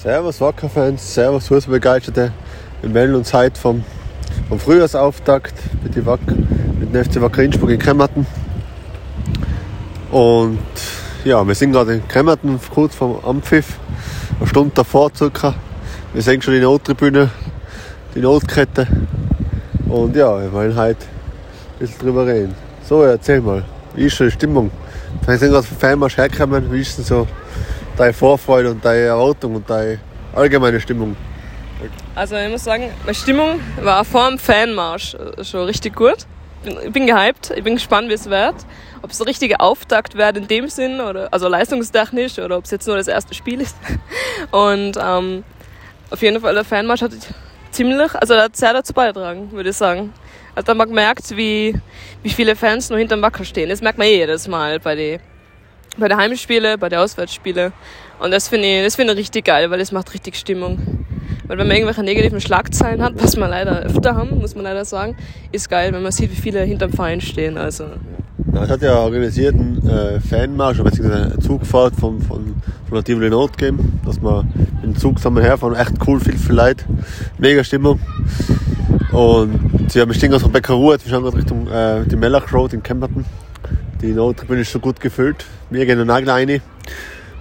Servus Wacker-Fans, Servus Fußballbegeisterte. Wir melden uns heute vom, vom Frühjahrsauftakt mit, die Wacker, mit dem FC Wacker Innsbruck in Kremmerten. Und ja, wir sind gerade in Kremmerten, kurz vom Ampfiff, eine Stunde davor circa. Wir sehen schon die Nottribüne, die Notkette. Und ja, wir wollen heute ein bisschen drüber reden. So, erzähl mal, wie ist schon die Stimmung? Wir sind gerade vom Fanmarsch hergekommen, wie ist denn so deine Vorfreude und deine Erwartung und deine allgemeine Stimmung? Also ich muss sagen, meine Stimmung war vor dem Fanmarsch schon richtig gut. Ich bin gehypt, ich bin gespannt, wie es wird. Ob es der richtige Auftakt wird in dem Sinn, oder, also leistungstechnisch, oder ob es jetzt nur das erste Spiel ist. Und ähm, auf jeden Fall, der Fanmarsch hat ziemlich, also hat sehr dazu beigetragen, würde ich sagen. Also man merkt, wie, wie viele Fans nur hinterm Wacker stehen. Das merkt man eh jedes Mal bei den bei den Heimspielen, bei den Auswärtsspielen. Und das finde ich, das ich richtig geil, weil es macht richtig Stimmung. Weil wenn man irgendwelche negativen Schlagzeilen hat, was wir leider öfter haben, muss man leider sagen, ist geil, wenn man sieht, wie viele hinterm Verein stehen. Also. Ja, es hat ja organisiert einen äh, Fanmarsch, beziehungsweise eine Zugfahrt von, von, von der Tivoli Not gegeben, dass wir mit dem Zug zusammen herfahren. Echt cool, viel, viel Leute. Mega Stimmung. Und ja, wir stehen aus Rebecca Ruhe, wir schauen gerade Richtung äh, die Mellach Road in Kemperton. Die Nottribüne ist so gut gefüllt. Wir gehen noch rein.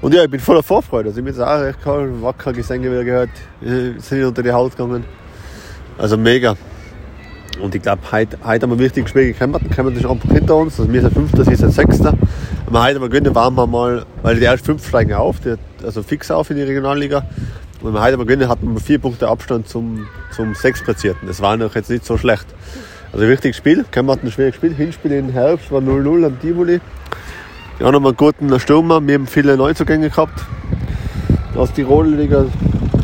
Und ja, ich bin voller Vorfreude. Also ich bin jetzt auch recht cool, wacker Gesänge wieder gehört. Wir sind unter die Haut gegangen. Also mega. Und ich glaube, heute, heute haben wir ein wichtiges Spiel gekämpft. Kämpfen ist einfach hinter uns. Also wir sind Fünfter, sie sind Sechster. Aber heute haben wir gewinnen, waren wir mal, weil die ersten fünf steigen auf, die, also fix auf in die Regionalliga. Und wenn wir heute haben wir gewinnen, hatten wir vier Punkte Abstand zum, zum Sechstplatzierten. Das war noch jetzt nicht so schlecht. Also ein wichtiges Spiel. Kämpfen hat ein schwieriges Spiel. Hinspiel im Herbst war 0-0 am Tivoli. Die haben einen guten Stürmer. Wir haben viele Neuzugänge gehabt. Aus Tirol Liga,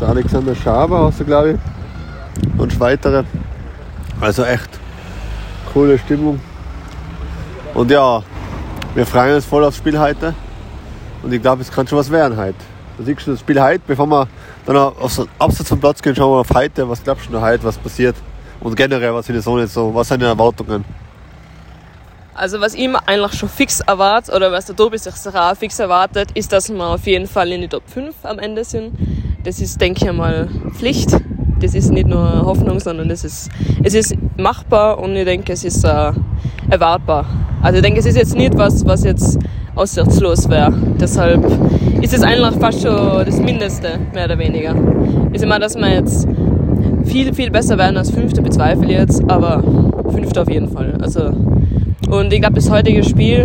der Alexander Schaber hast du, glaube ich. Und weitere. Also echt coole Stimmung. Und ja, wir freuen uns voll aufs Spiel heute. Und ich glaube, es kann schon was werden heute. Da siehst du das Spiel heute, bevor wir dann auf den Absatz vom Platz gehen, schauen wir auf heute. Was glaubst du noch heute, was passiert? Und generell, was sind so nicht so, was sind deine Erwartungen? Also was ich eigentlich schon fix erwartet, oder was der Tobi sich auch fix erwartet, ist, dass wir auf jeden Fall in die Top 5 am Ende sind. Das ist, denke ich mal, Pflicht. Das ist nicht nur Hoffnung, sondern das ist, es ist machbar und ich denke, es ist äh, erwartbar. Also ich denke, es ist jetzt nicht was, was jetzt aussichtslos wäre. Deshalb ist es eigentlich fast schon das Mindeste, mehr oder weniger. Ich meine, dass wir jetzt viel, viel besser werden als Fünfte, bezweifle ich jetzt, aber Fünfte auf jeden Fall. Also und ich glaube, das heutige Spiel,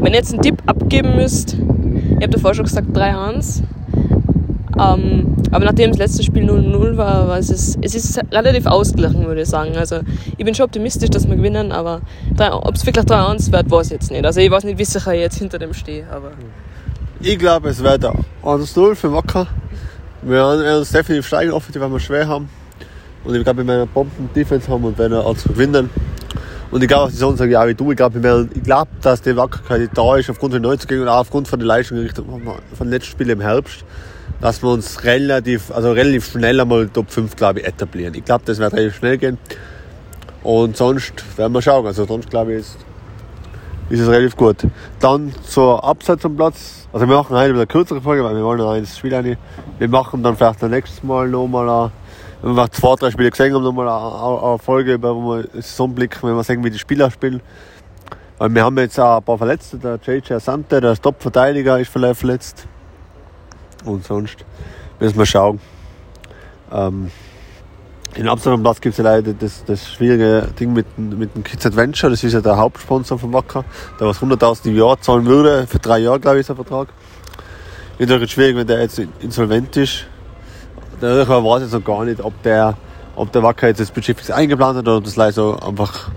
wenn ihr jetzt einen Tipp abgeben müsst, ihr habt davor schon gesagt 3-1, ähm, aber nachdem das letzte Spiel 0-0 war, war es, ist, es ist relativ ausgeglichen, würde ich sagen. Also ich bin schon optimistisch, dass wir gewinnen, aber ob es wirklich 3-1 wird, weiß ich jetzt nicht. Also ich weiß nicht, wie sicher ich jetzt hinter dem stehe. Aber ich glaube, es wird 1-0 für Wacker. Wir werden uns definitiv steigen, offensiv, weil wir schwer haben. Und ich glaube, wir werden Bomben-Defense haben und werden also gewinnen. Und ich glaube, die Saison sage ich auch wie du. Ich glaube, ich glaube, dass die Wackerkeit da ist, aufgrund der Neuzugänge und auch aufgrund von der Leistung von den letzten Spielen im Herbst, dass wir uns relativ, also relativ schnell einmal Top 5, glaube ich, etablieren. Ich glaube, das wird relativ schnell gehen. Und sonst werden wir schauen. Also sonst, glaube ich, ist, ist es relativ gut. Dann zur Abseits am Platz. Also wir machen heute wieder eine kürzere Folge, weil wir wollen noch eins Spiel rein. Wir machen dann vielleicht das nächste Mal nochmal eine wir zwei, drei Spiele gesehen haben, nochmal eine, Folge über einen Saisonblick, wenn wir sehen, wie die Spieler spielen. Weil wir haben jetzt auch ein paar Verletzte, der JJ Asante, der Top-Verteidiger ist vielleicht verletzt. Und sonst müssen wir schauen. Ähm, in Amsterdam-Platz gibt es leider das, das schwierige Ding mit, mit dem Kids Adventure, das ist ja der Hauptsponsor von Wacker, der was 100.000 im Jahr zahlen würde, für drei Jahre glaube ich ist der Vertrag. Ist natürlich schwierig, wenn der jetzt insolvent ist dadurch weiß ich so gar nicht, ob der, ob der Wacker jetzt das Budget fix eingeplant hat oder ob das leider so einfach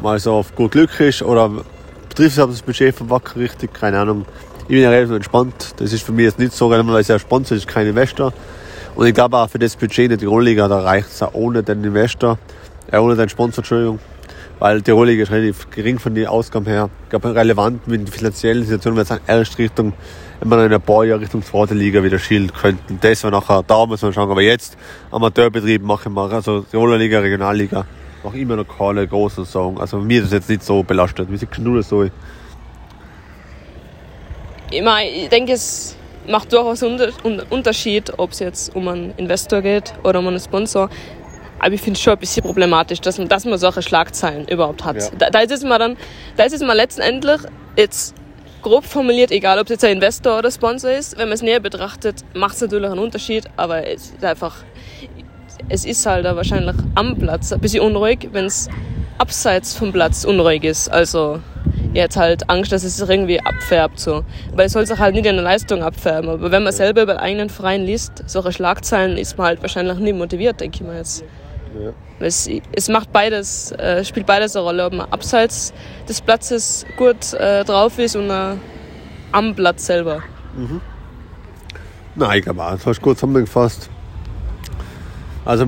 mal so auf gut Glück ist oder betrifft es das Budget vom Wacker richtig, keine Ahnung. Ich bin ja relativ entspannt. Das ist für mich jetzt nicht so relevant, weil es ja Sponsor ist, kein Investor. Und ich glaube auch für das Budget in der Tirolliga, da reicht es auch ohne den Investor, äh, ohne den Sponsor, Entschuldigung. Weil Tirolliga ist relativ gering von den Ausgaben her. Ich glaube, relevant mit der finanziellen Situation, wenn es erst Richtung wenn wir in ein paar Jahren Richtung zweite Liga wieder schielen könnten. Das war nachher, da muss man schauen. Aber jetzt, Amateurbetrieb machen wir, also Tiroler Liga, Regionalliga, noch immer noch keine großen Saison. Also mir ist das jetzt nicht so belastet. Wie siehst du das so? Ich, meine, ich denke, es, macht durchaus einen Unterschied, ob es jetzt um einen Investor geht oder um einen Sponsor. Aber ich finde es schon ein bisschen problematisch, dass man, dass man solche Schlagzeilen überhaupt hat. Ja. Da, da ist es mal dann, da ist es mal letztendlich jetzt grob formuliert, egal ob es jetzt ein Investor oder Sponsor ist, wenn man es näher betrachtet, macht es natürlich einen Unterschied, aber es ist einfach, es ist halt da wahrscheinlich am Platz ein bisschen unruhig, wenn es abseits vom Platz unruhig ist. Also jetzt halt Angst, dass es sich irgendwie abfärbt so. Weil es soll sich halt nicht in der Leistung abfärben. Aber wenn man selber über den eigenen Verein liest, solche Schlagzeilen, ist man halt wahrscheinlich nicht motiviert, denke ich mal jetzt. Ja. Es, es macht beides, äh, spielt beides eine Rolle, ob man abseits des Platzes gut äh, drauf ist und äh, am Platz selber. Nein, ich glaube das hast du gut zusammengefasst. Also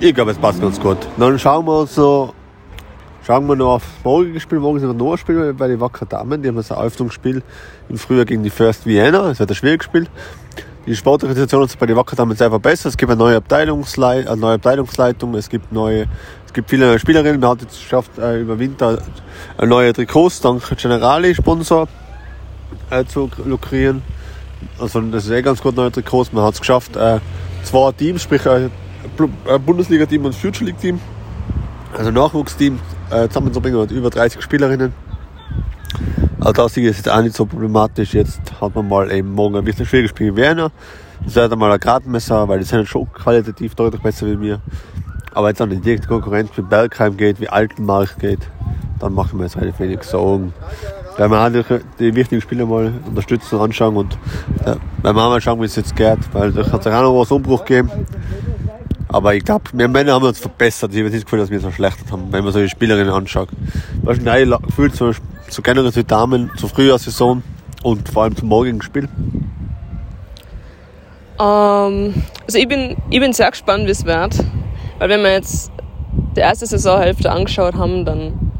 ich glaube, es passt ganz gut. Dann schauen wir uns so, schauen wir noch auf das morgige Spiel. Morgen sind wir noch ein Spiel bei den Wacker Damen. Die haben das Eröffnungsspiel im Frühjahr gegen die First Vienna. Es wird ein schwieriges Spiel. Die hat sich bei den Wacker Damen sehr verbessert. Es gibt eine neue, Abteilungslei eine neue Abteilungsleitung, es gibt neue, es gibt viele neue Spielerinnen. Man hat jetzt geschafft, äh, über Winter neue Trikots dank Generali Sponsor äh, zu lukrieren. Also das ist eh ganz gut neue Trikots. Man hat es geschafft, äh, zwei Teams, sprich ein Blu- ein Bundesliga-Team und Future League-Team, also Nachwuchsteam äh, zusammenzubringen über 30 Spielerinnen. Also das ist jetzt auch nicht so problematisch. Jetzt hat man mal eben morgen ein bisschen schwieriges Spiel in Vienna. Das wird einmal ein Gradmesser, weil die sind schon qualitativ deutlich besser wie mir. Aber jetzt an die direkte Konkurrenz wie Bergheim geht, wie Altenmark geht, dann machen wir jetzt relativ wenig Sorgen. Weil wir halt die- wichtigen Spiele mal unterstützen anschauen und äh, weil wir mal schauen, wie es jetzt geht, weil da hat es auch noch was Umbruch gegeben. Aber ich glaube, wir Männer haben uns verbessert. Ich habe nicht das Gefühl, dass wir uns verschlechtert haben, wenn man so die Spielerinnen anschaut. Du hast ein neues Gefühl zu, zu generell zu Damen, zur Frühjahrssaison und vor allem zum morgigen Spiel. Ähm, also ich bin, ich bin sehr gespannt, wie es wird. Weil wenn wir jetzt die erste Saisonhälfte angeschaut haben, dann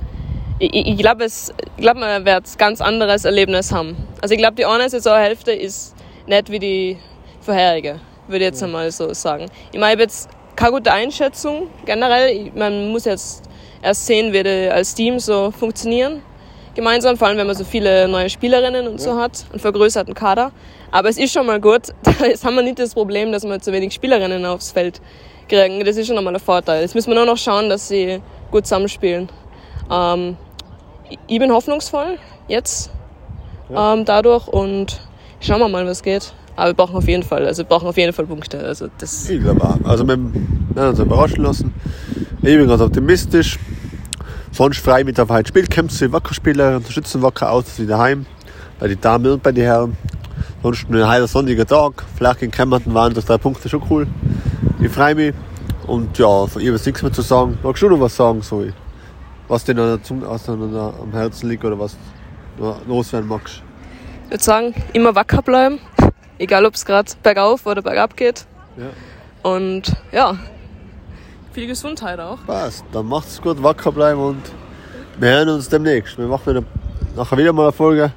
ich, ich, ich glaube, es- ich glaube, man wird ein ganz anderes Erlebnis haben. Also ich glaube, die eine Saisonhälfte ist nicht wie die vorherige, würde ich jetzt einmal so sagen. Ich meine, ich habe jetzt keine gute Einschätzung generell. Man muss jetzt erst sehen, wie die als Team so funktionieren. Gemeinsam, vor allem wenn man so viele neue Spielerinnen und so hat, einen vergrößerten Kader. Aber es ist schon mal gut. Jetzt haben wir nicht das Problem, dass wir zu wenig Spielerinnen aufs Feld kriegen. Das ist schon einmal ein Vorteil. Jetzt müssen wir nur noch schauen, dass sie gut zusammenspielen. Ähm, ich bin hoffnungsvoll jetzt ähm, dadurch und schauen wir mal, was geht. Aber wir brauchen auf jeden Fall, also wir brauchen auf jeden Fall Punkte. Also das, Ich glaube auch. Also wir haben uns überraschen lassen. Ich bin ganz optimistisch. Sonst frei mit auf heute Spiel. Kämpfen die Wackerspieler, unterstützen Wacker aus wie daheim. Bei den Damen und bei den Herren. Sonst ein heiler sonniger Tag. Vielleicht in Kempten waren das drei Punkte schon cool. Ich freue mich. Und ja, von ihr ist nichts mehr zu sagen. Magst du noch was sagen, Zoe? Was dir der- am Herzen liegt oder was noch loswerden magst? ich würde sagen, immer wacker bleiben. Egal, ob es gerade bergauf oder bergab geht. Ja. Und ja, viel Gesundheit auch. Passt. Dann macht's gut, wacker bleiben und wir hören uns demnächst. Wir machen wieder, nachher wieder mal eine Folge.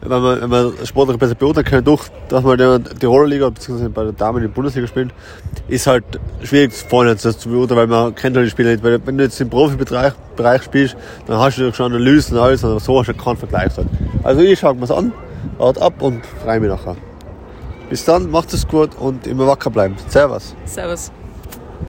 Wenn wir, wenn wir sportlich besser beurteilen können, durch, dass wir die Tiroler Liga bzw. bei der Damen in der Bundesliga spielen, ist halt schwierig vorne das zu beurteilen, weil man kennt halt die Spieler nicht. Weil wenn du jetzt im Profibereich Bereich spielst, dann hast du schon Analysen und alles, aber so hast du keinen Vergleich. Halt. Also ich schaue mir's an, warte ab und freue mich nachher. Bis dann, macht es gut und immer wacker bleiben. Servus. Servus.